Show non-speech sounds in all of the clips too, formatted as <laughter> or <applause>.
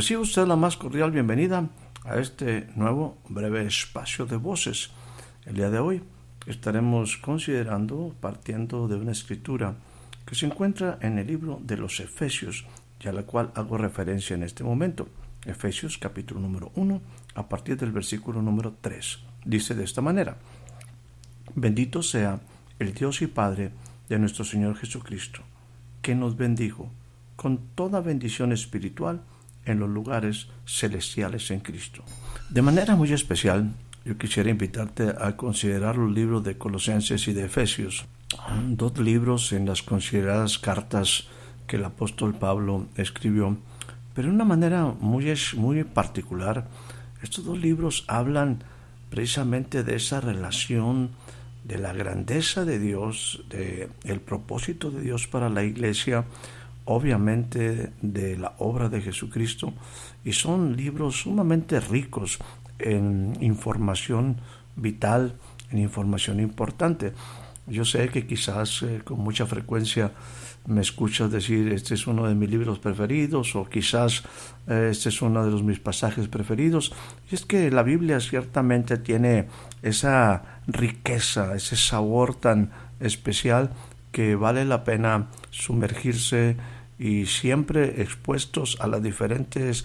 Recibe usted la más cordial bienvenida a este nuevo breve espacio de voces. El día de hoy estaremos considerando, partiendo de una escritura que se encuentra en el libro de los Efesios, y a la cual hago referencia en este momento. Efesios capítulo número 1, a partir del versículo número 3. Dice de esta manera, Bendito sea el Dios y Padre de nuestro Señor Jesucristo, que nos bendijo con toda bendición espiritual en los lugares celestiales en Cristo. De manera muy especial, yo quisiera invitarte a considerar los libros de Colosenses y de Efesios, dos libros en las consideradas cartas que el apóstol Pablo escribió, pero de una manera muy, muy particular. Estos dos libros hablan precisamente de esa relación de la grandeza de Dios, de el propósito de Dios para la iglesia, obviamente de la obra de Jesucristo y son libros sumamente ricos en información vital, en información importante. Yo sé que quizás eh, con mucha frecuencia me escuchas decir este es uno de mis libros preferidos o quizás eh, este es uno de los mis pasajes preferidos. Y es que la Biblia ciertamente tiene esa riqueza, ese sabor tan especial que vale la pena sumergirse y siempre expuestos a las diferentes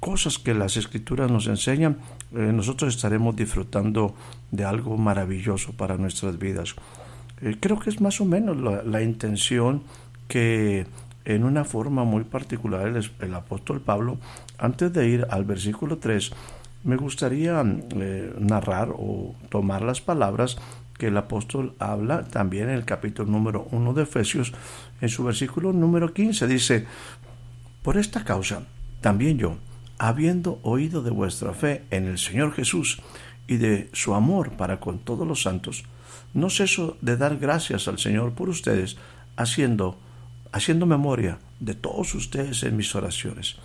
cosas que las escrituras nos enseñan, eh, nosotros estaremos disfrutando de algo maravilloso para nuestras vidas. Eh, creo que es más o menos la, intención que en una forma muy particular el, apóstol Pablo, antes de ir al versículo 3, me gustaría eh, narrar o tomar las palabras que el apóstol habla también en el capítulo número 1 de Efesios, en su versículo número 15, dice, por esta causa, también yo, habiendo oído de vuestra fe en el Señor Jesús y de su amor para con todos los santos, no ceso de dar gracias al Señor por ustedes, haciendo, haciendo memoria de todos ustedes en mis oraciones.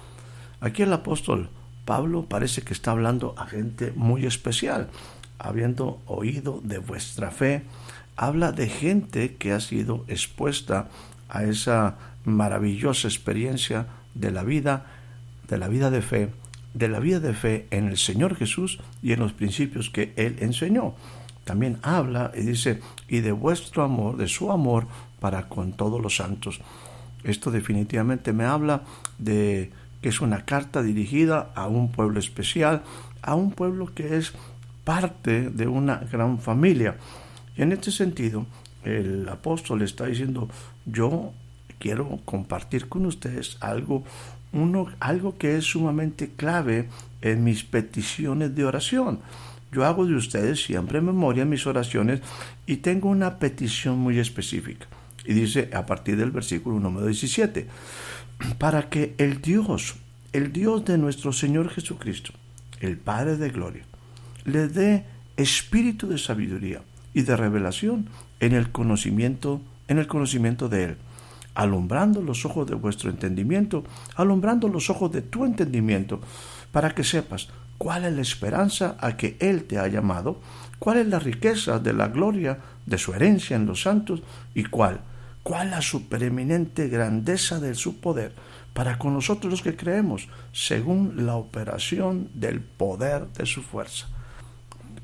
Aquí el apóstol Pablo parece que está hablando a gente muy especial, habiendo oído de vuestra fe, habla de gente que ha sido expuesta a esa maravillosa experiencia de la vida, de la vida de fe, de la vida de fe en el Señor Jesús y en los principios que Él enseñó. También habla y dice, y de vuestro amor, de su amor para con todos los santos. Esto definitivamente me habla de que es una carta dirigida a un pueblo especial, a un pueblo que es parte de una gran familia. Y en este sentido, el apóstol está diciendo, yo quiero compartir con ustedes algo, uno, algo que es sumamente clave en mis peticiones de oración. Yo hago de ustedes siempre memoria en mis oraciones y tengo una petición muy específica. Y dice a partir del versículo número 17, para que el Dios, el Dios de nuestro Señor Jesucristo, el Padre de Gloria, le dé espíritu de sabiduría y de revelación en el conocimiento, en el conocimiento de él, alumbrando los ojos de vuestro entendimiento, alumbrando los ojos de tu entendimiento, para que sepas cuál es la esperanza a que él te ha llamado, cuál es la riqueza de la gloria de su herencia en los santos y cuál, cuál la supereminente grandeza de su poder para con nosotros los que creemos, según la operación del poder de su fuerza.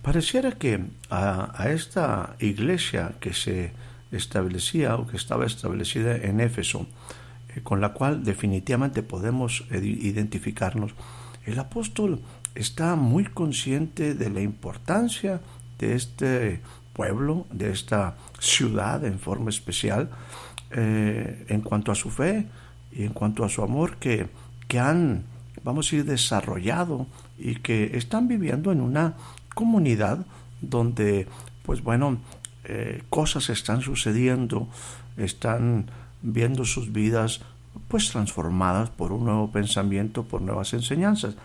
Pareciera que a, esta iglesia que se establecía o que estaba establecida en Éfeso, eh, con la cual definitivamente podemos identificarnos, el apóstol está muy consciente de la importancia de este pueblo, de esta ciudad en forma especial, eh, en cuanto a su fe y en cuanto a su amor que, que han, vamos a ir, desarrollado y que están viviendo en una comunidad donde pues bueno, eh, cosas están sucediendo, están viendo sus vidas pues transformadas por un nuevo pensamiento, por nuevas enseñanzas.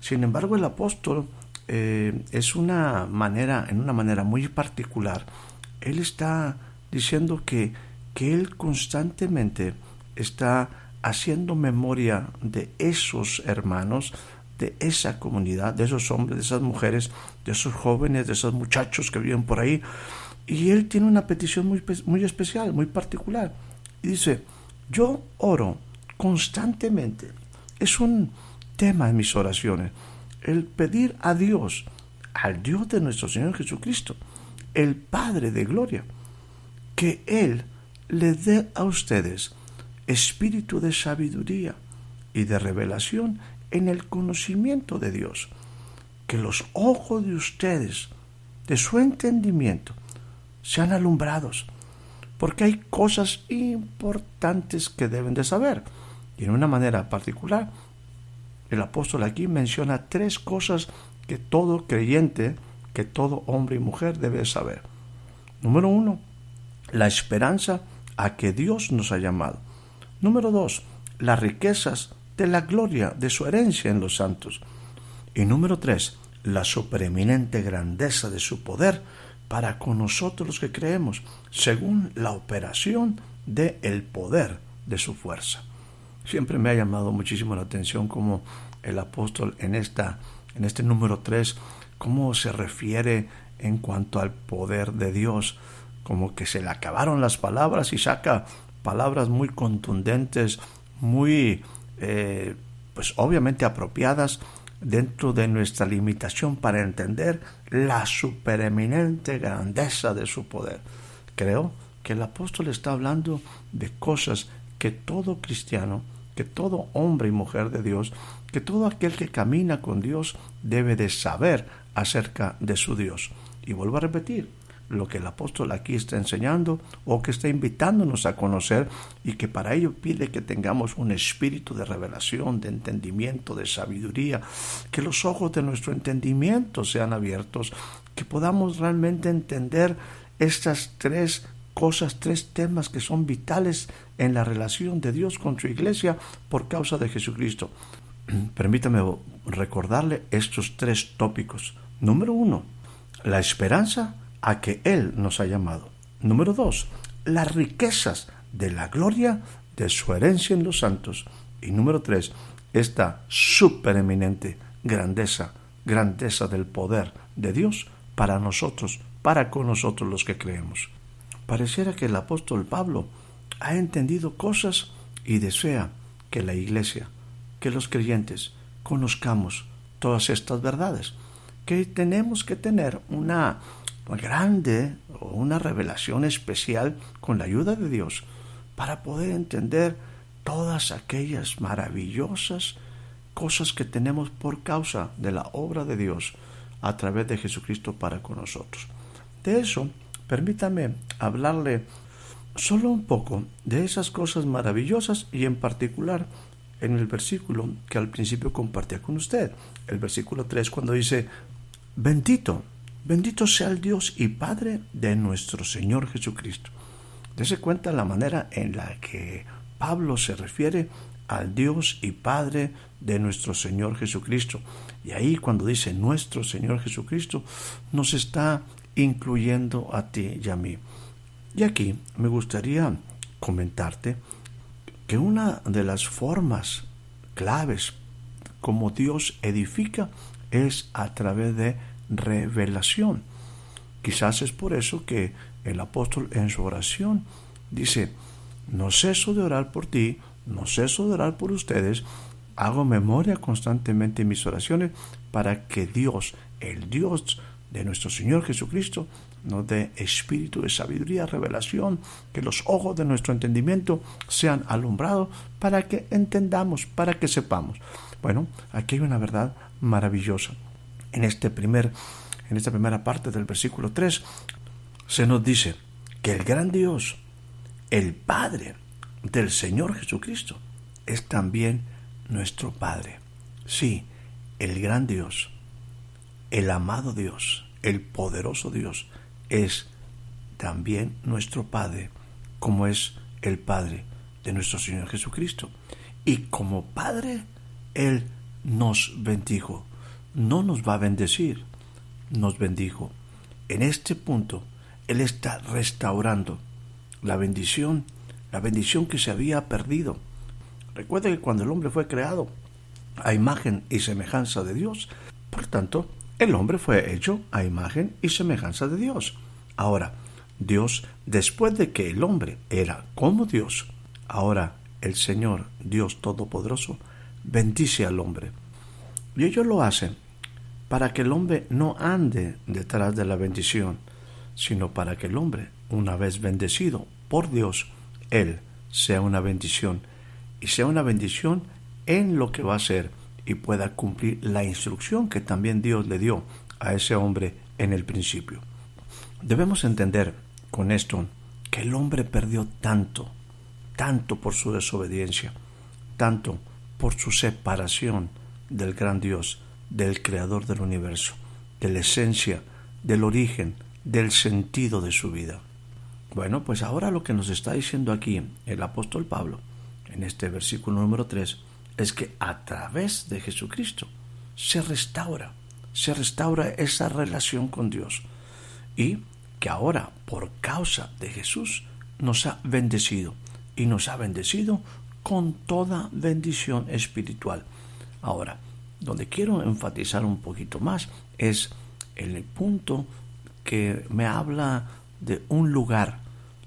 Sin embargo, el apóstol eh, es una manera, en una manera muy particular, él está diciendo que, que él constantemente está haciendo memoria de esos hermanos, de esa comunidad, de esos hombres, de esas mujeres, de esos jóvenes, de esos muchachos que viven por ahí. Y él tiene una petición muy, muy especial, muy particular. Y dice, yo oro constantemente. Es un tema en mis oraciones. El pedir a Dios, al Dios de nuestro Señor Jesucristo, el Padre de Gloria, que Él le dé a ustedes espíritu de sabiduría y de revelación en el conocimiento de Dios. Que los ojos de ustedes, de su entendimiento, sean alumbrados, porque hay cosas importantes que deben de saber. Y en una manera particular, el apóstol aquí menciona tres cosas que todo creyente, que todo hombre y mujer debe saber. Número uno, la esperanza a que Dios nos ha llamado. Número dos, las riquezas de la gloria de su herencia en los santos. Y número tres, la supereminente grandeza de su poder para con nosotros los que creemos, según la operación del el poder de su fuerza. Siempre me ha llamado muchísimo la atención cómo el apóstol en, esta, en este número tres, cómo se refiere en cuanto al poder de Dios, como que se le acabaron las palabras y saca palabras muy contundentes, muy, eh, pues obviamente apropiadas dentro de nuestra limitación para entender la supereminente grandeza de su poder. Creo que el apóstol está hablando de cosas que todo cristiano, que todo hombre y mujer de Dios, que todo aquel que camina con Dios debe de saber acerca de su Dios. Y vuelvo a repetir, lo que el apóstol aquí está enseñando o que está invitándonos a conocer y que para ello pide que tengamos un espíritu de revelación, de entendimiento, de sabiduría, que los ojos de nuestro entendimiento sean abiertos, que podamos realmente entender estas tres cosas, tres temas que son vitales en la relación de Dios con su iglesia por causa de Jesucristo. <clears throat> Permítame recordarle estos tres tópicos. Número uno, la esperanza a que Él nos ha llamado. Número dos, las riquezas de la gloria de su herencia en los santos. Y número tres, esta supereminente grandeza, grandeza del poder de Dios para nosotros, para con nosotros los que creemos. Pareciera que el apóstol Pablo ha entendido cosas y desea que la iglesia, que los creyentes conozcamos todas estas verdades, que tenemos que tener una grande o una revelación especial con la ayuda de Dios para poder entender todas aquellas maravillosas cosas que tenemos por causa de la obra de Dios a través de Jesucristo para con nosotros. De eso, permítame hablarle solo un poco de esas cosas maravillosas y en particular en el versículo que al principio compartía con usted, el versículo 3 cuando dice, bendito Bendito sea el Dios y Padre de nuestro Señor Jesucristo. Dese cuenta la manera en la que Pablo se refiere al Dios y Padre de nuestro Señor Jesucristo. Y ahí cuando dice nuestro Señor Jesucristo, nos está incluyendo a ti y a mí. Y aquí me gustaría comentarte que una de las formas claves como Dios edifica es a través de revelación. Quizás es por eso que el apóstol en su oración dice, no ceso de orar por ti, no ceso de orar por ustedes, hago memoria constantemente en mis oraciones para que Dios, el Dios de nuestro Señor Jesucristo, nos dé espíritu de sabiduría, revelación, que los ojos de nuestro entendimiento sean alumbrados para que entendamos, para que sepamos. Bueno, aquí hay una verdad maravillosa en, este primer, en esta primera parte del versículo 3, se nos dice que el gran Dios, el Padre del Señor Jesucristo, es también nuestro Padre. Sí, el gran Dios, el amado Dios, el poderoso Dios, es también nuestro Padre, como es el Padre de nuestro Señor Jesucristo. Y como Padre, Él nos bendijo. No nos va a bendecir, nos bendijo. En este punto, Él está restaurando la bendición, la bendición que se había perdido. Recuerde que cuando el hombre fue creado a imagen y semejanza de Dios, por tanto, el hombre fue hecho a imagen y semejanza de Dios. Ahora, Dios, después de que el hombre era como Dios, ahora el Señor, Dios Todopoderoso, bendice al hombre. Y ellos lo hacen para que el hombre no ande detrás de la bendición, sino para que el hombre, una vez bendecido por Dios, Él sea una bendición y sea una bendición en lo que va a ser y pueda cumplir la instrucción que también Dios le dio a ese hombre en el principio. Debemos entender con esto que el hombre perdió tanto, tanto por su desobediencia, tanto por su separación del gran Dios, del creador del universo, de la esencia, del origen, del sentido de su vida. Bueno, pues ahora lo que nos está diciendo aquí el apóstol Pablo, en este versículo número 3, es que a través de Jesucristo se restaura, se restaura esa relación con Dios y que ahora por causa de Jesús nos ha bendecido y nos ha bendecido con toda bendición espiritual. Ahora, donde quiero enfatizar un poquito más es en el punto que me habla de un lugar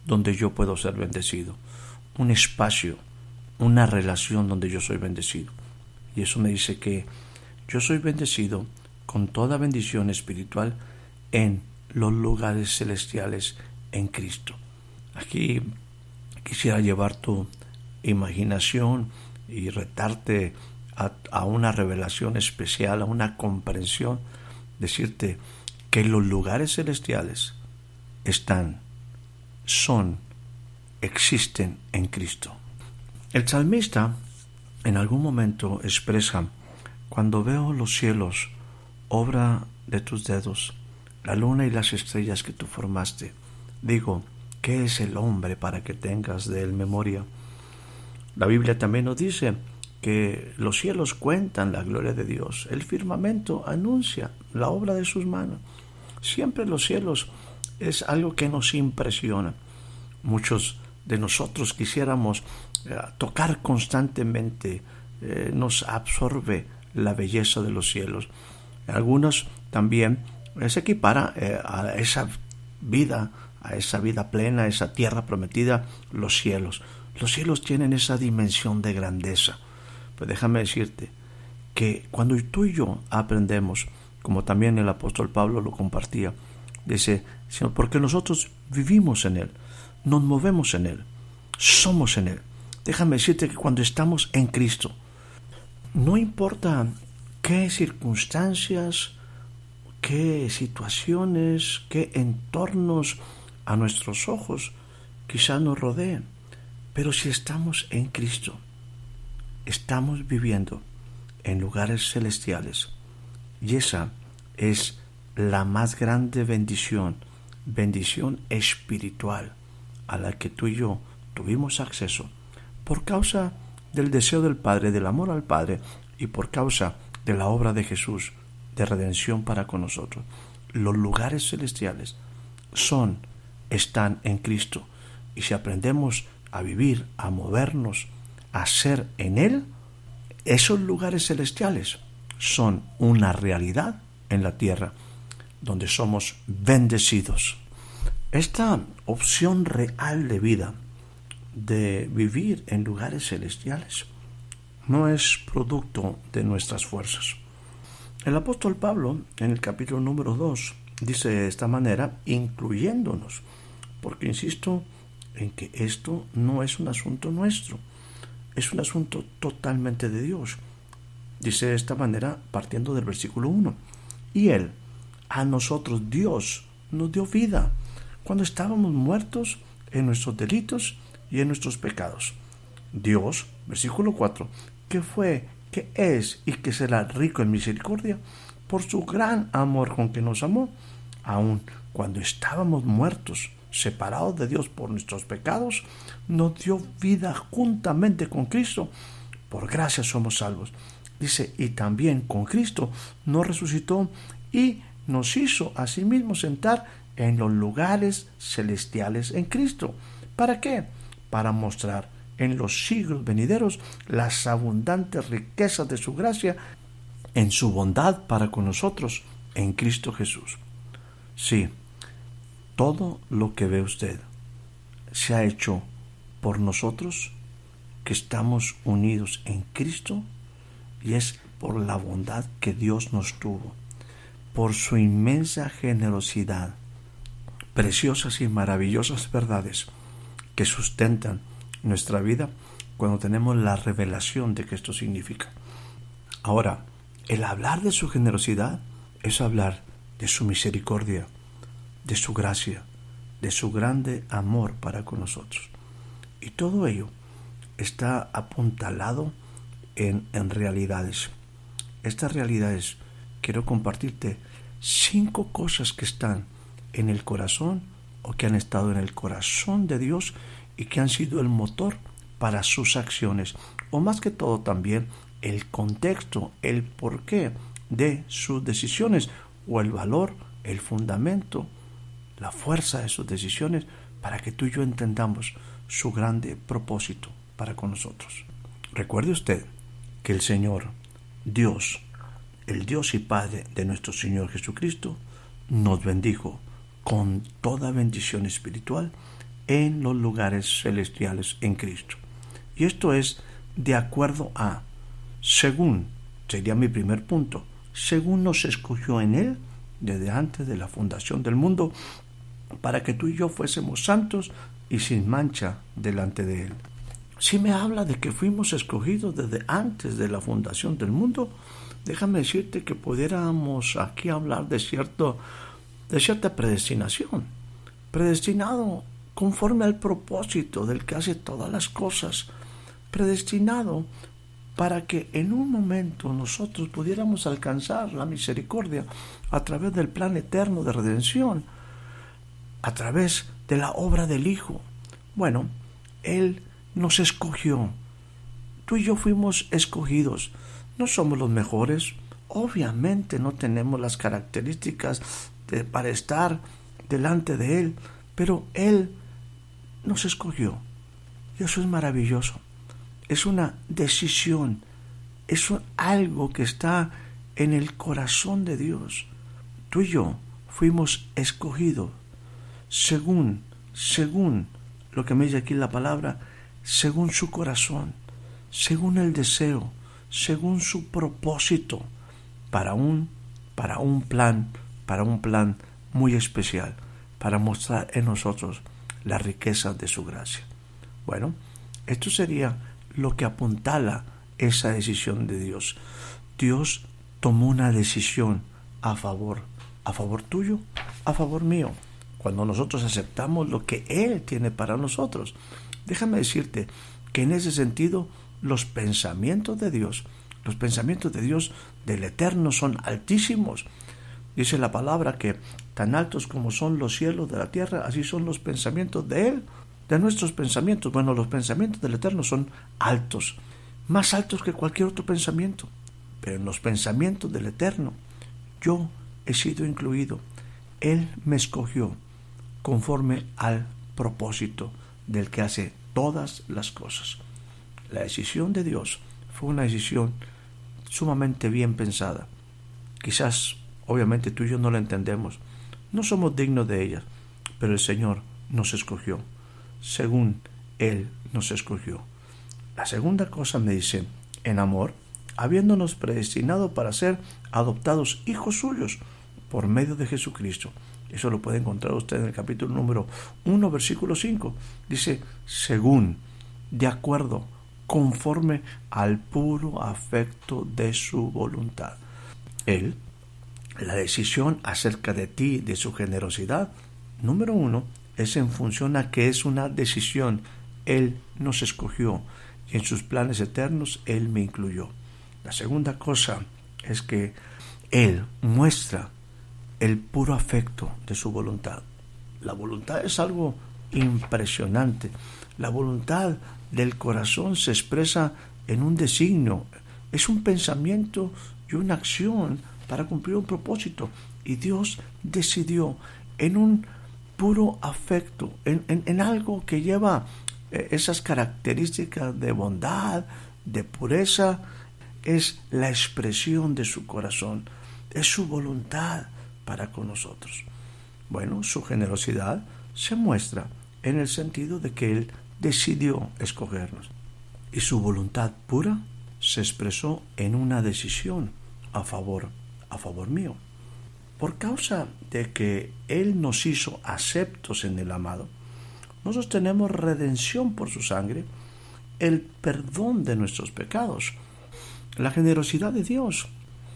donde yo puedo ser bendecido, un espacio una relación donde yo soy bendecido. Y eso me dice que yo soy bendecido con toda bendición espiritual en los lugares celestiales en Cristo. Aquí quisiera llevar tu imaginación y retarte a, una revelación especial, a una comprensión, decirte que los lugares celestiales están, son, existen en Cristo. El salmista en algún momento expresa, cuando veo los cielos, obra de tus dedos, la luna y las estrellas que tú formaste, digo, ¿qué es el hombre para que tengas de él memoria? La Biblia también nos dice que los cielos cuentan la gloria de Dios, el firmamento anuncia la obra de sus manos. Siempre los cielos es algo que nos impresiona. Muchos de nosotros quisiéramos eh, tocar constantemente, eh, nos absorbe la belleza de los cielos. Algunos también eh, se equipara a esa vida, a esa vida plena, a esa tierra prometida, los cielos. Los cielos tienen esa dimensión de grandeza. Pues déjame decirte que cuando tú y yo aprendemos, como también el apóstol Pablo lo compartía, dice, porque nosotros vivimos en Él, nos movemos en Él, somos en Él. Déjame decirte que cuando estamos en Cristo, no importa qué circunstancias, qué situaciones, qué entornos a nuestros ojos quizás nos rodeen, pero si estamos en Cristo, estamos viviendo en lugares celestiales y esa es la más grande bendición, bendición espiritual a la que tú y yo tuvimos acceso por causa del deseo del Padre, del amor al Padre y por causa de la obra de Jesús de redención para con nosotros. Los lugares celestiales son, están en Cristo. Y si aprendemos a vivir, a movernos, a ser en Él, esos lugares celestiales son una realidad en la tierra, donde somos bendecidos. Esta opción real de vida de vivir en lugares celestiales no es producto de nuestras fuerzas. El apóstol Pablo, en el capítulo número 2, dice de esta manera, incluyéndonos, porque insisto en que esto no es un asunto nuestro, es un asunto totalmente de Dios. Dice de esta manera, partiendo del versículo 1, y Él, a nosotros Dios, nos dio vida cuando estábamos muertos en nuestros delitos y en nuestros pecados. Dios, versículo 4, que fue, que es y que será rico en misericordia, por su gran amor con que nos amó, aun cuando estábamos muertos, separados de Dios por nuestros pecados, nos dio vida juntamente con Cristo. Por gracia somos salvos. Dice, y también con Cristo nos resucitó y nos hizo asimismo sentar en los lugares celestiales en Cristo. ¿Para qué? Para mostrar en los siglos venideros las abundantes riquezas de su gracia en su bondad para con nosotros en Cristo Jesús. Sí, todo lo que ve usted se ha hecho por nosotros que estamos unidos en Cristo y es por la bondad que Dios nos tuvo, por su inmensa generosidad, preciosas y maravillosas verdades que sustentan nuestra vida cuando tenemos la revelación de que esto significa. Ahora, el hablar de su generosidad es hablar de su misericordia, de su gracia, de su grande amor para con nosotros. Y todo ello está apuntalado en, realidades. Estas realidades quiero compartirte cinco cosas que están en el corazón o que han estado en el corazón de Dios y que han sido el motor para sus acciones, o más que todo también el contexto, el porqué de sus decisiones, o el valor, el fundamento, la fuerza de sus decisiones, para que tú y yo entendamos su grande propósito para con nosotros. Recuerde usted que el Señor, Dios, el Dios y Padre de nuestro Señor Jesucristo, nos bendijo con toda bendición espiritual en los lugares celestiales en Cristo. Y esto es de acuerdo a, según, sería mi primer punto, según nos escogió en Él desde antes de la fundación del mundo, para que tú y yo fuésemos santos y sin mancha delante de Él. Si me habla de que fuimos escogidos desde antes de la fundación del mundo, déjame decirte que pudiéramos aquí hablar de cierto de cierta predestinación. Predestinado conforme al propósito del que hace todas las cosas, predestinado para que en un momento nosotros pudiéramos alcanzar la misericordia a través del plan eterno de redención, a través de la obra del Hijo. Bueno, Él nos escogió. Tú y yo fuimos escogidos. No somos los mejores. Obviamente no tenemos las características de, para estar delante de Él, pero Él nos escogió. Y eso es maravilloso. Es una decisión. Es algo que está en el corazón de Dios. Tú y yo fuimos escogidos según, según lo que me dice aquí la palabra, según su corazón, según el deseo, según su propósito, para un, para un plan, para un plan muy especial, para mostrar en nosotros la riqueza de su gracia. Bueno, esto sería lo que apuntala esa decisión de Dios. Dios tomó una decisión a favor, a favor tuyo, a favor mío, cuando nosotros aceptamos lo que Él tiene para nosotros. Déjame decirte que en ese sentido los pensamientos de Dios, los pensamientos de Dios del Eterno son altísimos. Dice la palabra que tan altos como son los cielos de la tierra, así son los pensamientos de Él, de nuestros pensamientos. Bueno, los pensamientos del Eterno son altos, más altos que cualquier otro pensamiento. Pero en los pensamientos del Eterno, yo he sido incluido. Él me escogió conforme al propósito del que hace todas las cosas. La decisión de Dios fue una decisión sumamente bien pensada. Quizás Obviamente tú y yo no la entendemos. No somos dignos de ella, pero el Señor nos escogió, según Él nos escogió. La segunda cosa me dice, en amor, habiéndonos predestinado para ser adoptados hijos suyos por medio de Jesucristo. Eso lo puede encontrar usted en el capítulo número 1, versículo 5. Dice, según, de acuerdo, conforme al puro afecto de su voluntad. Él la decisión acerca de ti, de su generosidad, número uno, es en función a que es una decisión. Él nos escogió y en sus planes eternos Él me incluyó. La segunda cosa es que Él muestra el puro afecto de su voluntad. La voluntad es algo impresionante. La voluntad del corazón se expresa en un designio, es un pensamiento y una acción para cumplir un propósito. Y Dios decidió en un puro afecto, en, algo que lleva eh, esas características de bondad, de pureza, es la expresión de su corazón, es su voluntad para con nosotros. Bueno, su generosidad se muestra en el sentido de que Él decidió escogernos. Y su voluntad pura se expresó en una decisión a favor, a favor mío. Por causa de que Él nos hizo aceptos en el amado, nosotros tenemos redención por su sangre, el perdón de nuestros pecados. La generosidad de Dios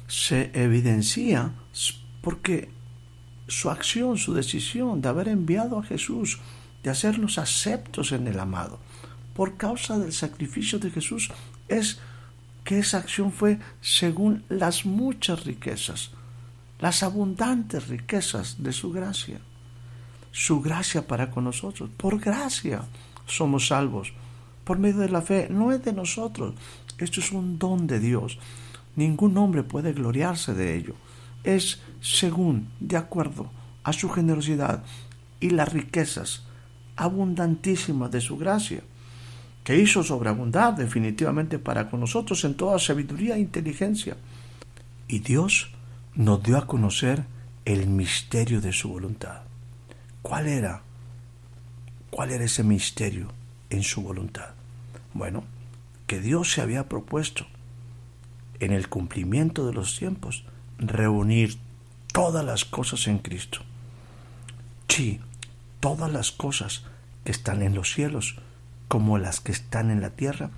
se evidencia porque su acción, su decisión de haber enviado a Jesús, de hacernos aceptos en el amado, por causa del sacrificio de Jesús, es que esa acción fue según las muchas riquezas, las abundantes riquezas de su gracia. Su gracia para con nosotros. Por gracia somos salvos. Por medio de la fe. No es de nosotros. Esto es un don de Dios. Ningún hombre puede gloriarse de ello. Es según, de acuerdo a su generosidad y las riquezas abundantísimas de su gracia que hizo sobreabundar definitivamente para con nosotros en toda sabiduría e inteligencia. Y Dios nos dio a conocer el misterio de su voluntad. ¿Cuál era? ¿Cuál era ese misterio en su voluntad? Bueno, que Dios se había propuesto en el cumplimiento de los tiempos reunir todas las cosas en Cristo. Sí, todas las cosas que están en los cielos como las que están en la tierra,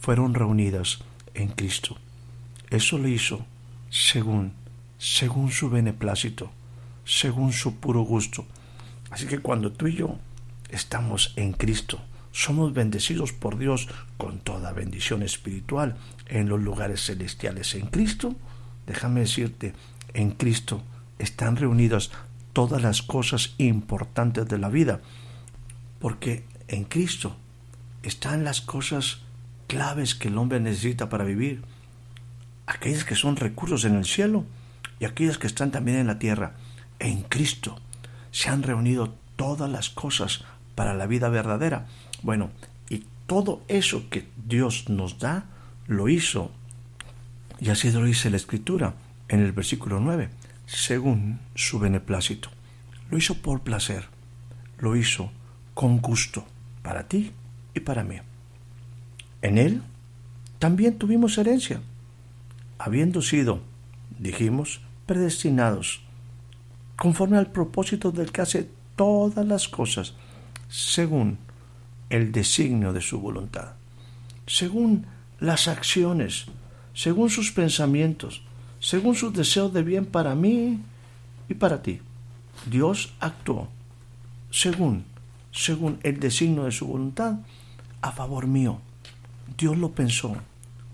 fueron reunidas en Cristo. Eso lo hizo según, según su beneplácito, según su puro gusto. Así que cuando tú y yo estamos en Cristo, somos bendecidos por Dios con toda bendición espiritual en los lugares celestiales. En Cristo, déjame decirte, en Cristo están reunidas todas las cosas importantes de la vida, porque en Cristo están las cosas claves que el hombre necesita para vivir, aquellas que son recursos en el cielo y aquellas que están también en la tierra. En Cristo se han reunido todas las cosas para la vida verdadera. Bueno, y todo eso que Dios nos da, lo hizo, y así lo dice la Escritura en el versículo 9, según su beneplácito. Lo hizo por placer, lo hizo con gusto para ti y para mí. En Él también tuvimos herencia, habiendo sido, dijimos, predestinados, conforme al propósito del que hace todas las cosas, según el designio de su voluntad, según las acciones, según sus pensamientos, según sus deseos de bien para mí y para ti. Dios actuó según, según el designio de su voluntad a favor mío. Dios lo pensó,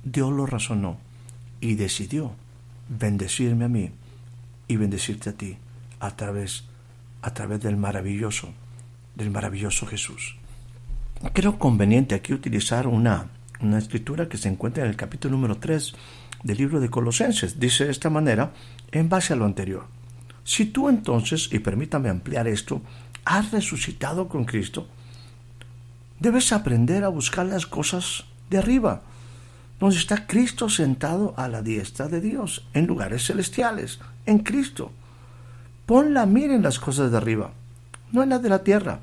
Dios lo razonó y decidió bendecirme a mí y bendecirte a ti a través a través del maravilloso del maravilloso Jesús. Creo conveniente aquí utilizar una, una escritura que se encuentra en el capítulo número 3 del libro de Colosenses. Dice de esta manera, en base a lo anterior. Si tú entonces, y permítame ampliar esto, has resucitado con Cristo, Debes aprender a buscar las cosas de arriba, donde está Cristo sentado a la diestra de Dios, en lugares celestiales, en Cristo. Pon la mira en las cosas de arriba, no en las de la tierra.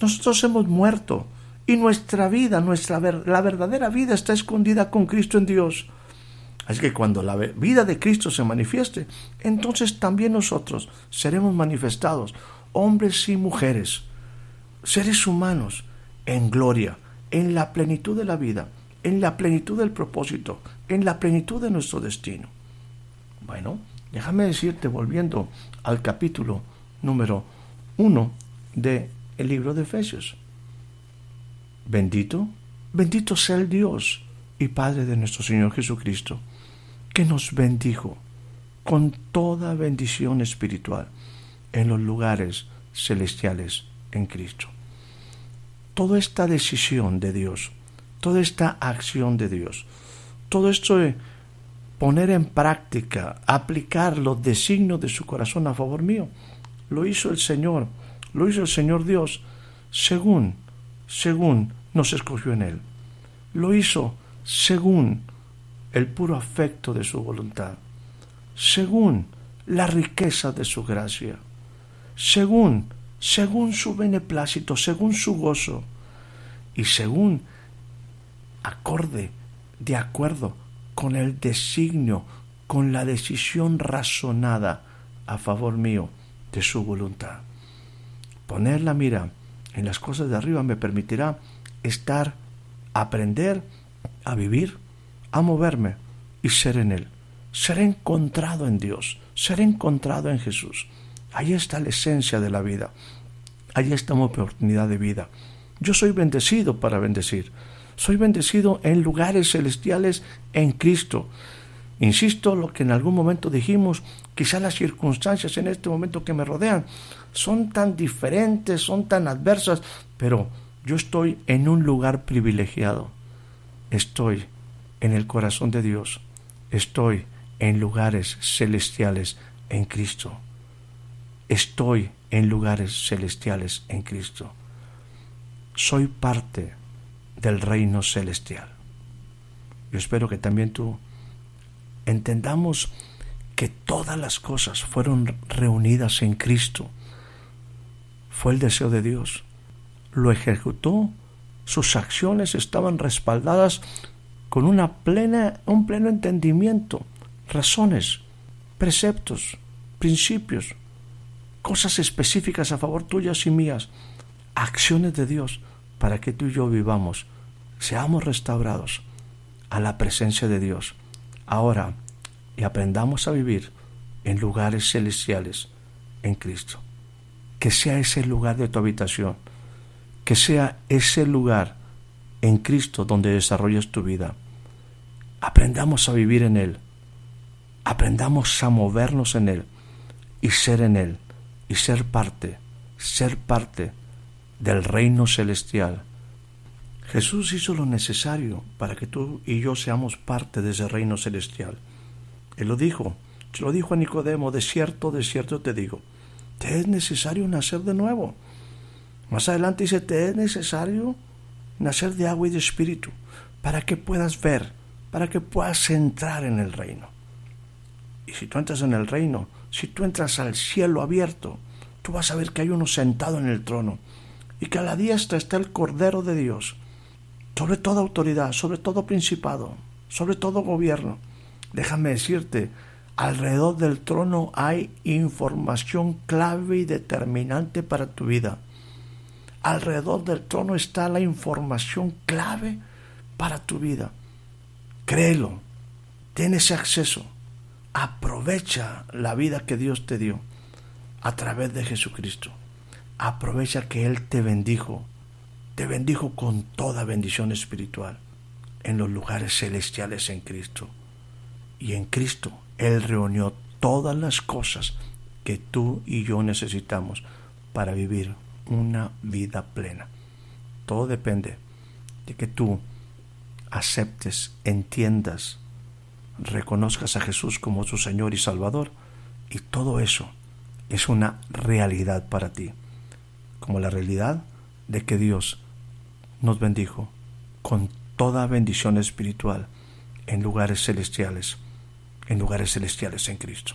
Nosotros hemos muerto y nuestra vida, nuestra la verdadera vida está escondida con Cristo en Dios. Así que cuando la vida de Cristo se manifieste, entonces también nosotros seremos manifestados, hombres y mujeres, seres humanos, en gloria, en la plenitud de la vida, en la plenitud del propósito, en la plenitud de nuestro destino. Bueno, déjame decirte, volviendo al capítulo número uno del el libro de Efesios. Bendito, bendito sea el Dios y Padre de nuestro Señor Jesucristo, que nos bendijo con toda bendición espiritual en los lugares celestiales en Cristo. Toda esta decisión de Dios, toda esta acción de Dios, todo esto de poner en práctica, aplicar los designios de su corazón a favor mío, lo hizo el Señor, lo hizo el Señor Dios, según, según nos escogió en Él. Lo hizo según el puro afecto de su voluntad, según la riqueza de su gracia, según, según su beneplácito, según su gozo y según acorde, de acuerdo con el designio, con la decisión razonada a favor mío de su voluntad. Poner la mira en las cosas de arriba me permitirá estar, aprender a vivir, a moverme y ser en Él. Ser encontrado en Dios, ser encontrado en Jesús. Ahí está la esencia de la vida. Ahí está mi oportunidad de vida. Yo soy bendecido para bendecir. Soy bendecido en lugares celestiales en Cristo. Insisto, lo que en algún momento dijimos, quizá las circunstancias en este momento que me rodean son tan diferentes, son tan adversas, pero yo estoy en un lugar privilegiado. Estoy en el corazón de Dios. Estoy en lugares celestiales en Cristo. Estoy en lugares celestiales en Cristo. Soy parte del reino celestial. Yo espero que también tú entendamos que todas las cosas fueron reunidas en Cristo. Fue el deseo de Dios. Lo ejecutó. Sus acciones estaban respaldadas con una plena, un pleno entendimiento, razones, preceptos, principios, cosas específicas a favor tuyas y mías, acciones de Dios para que tú y yo vivamos, seamos restaurados a la presencia de Dios. Ahora, y aprendamos a vivir en lugares celestiales en Cristo. Que sea ese lugar de tu habitación, que sea ese lugar en Cristo donde desarrolles tu vida. Aprendamos a vivir en Él, aprendamos a movernos en Él y ser en Él y ser parte, ser parte del reino celestial. Jesús hizo lo necesario para que tú y yo seamos parte de ese reino celestial. Él lo dijo, lo dijo a Nicodemo, de cierto, de cierto te digo, te es necesario nacer de nuevo. Más adelante dice, te es necesario nacer de agua y de espíritu, para que puedas ver, para que puedas entrar en el reino. Y si tú entras en el reino, si tú entras al cielo abierto, tú vas a ver que hay uno sentado en el trono y que a la diestra está el Cordero de Dios, sobre toda autoridad, sobre todo principado, sobre todo gobierno Déjame decirte, alrededor del trono hay información clave y determinante para tu vida. Alrededor del trono está la información clave para tu vida. Créelo, tienes acceso. Aprovecha la vida que Dios te dio a través de Jesucristo. Aprovecha que Él te bendijo, te bendijo con toda bendición espiritual en los lugares celestiales en Cristo y en Cristo Él reunió todas las cosas que tú y yo necesitamos para vivir una vida plena. Todo depende de que tú aceptes, entiendas, reconozcas a Jesús como tu Señor y Salvador y todo eso es una realidad para ti, como la realidad de que Dios nos bendijo con toda bendición espiritual en lugares celestiales en lugares celestiales en Cristo.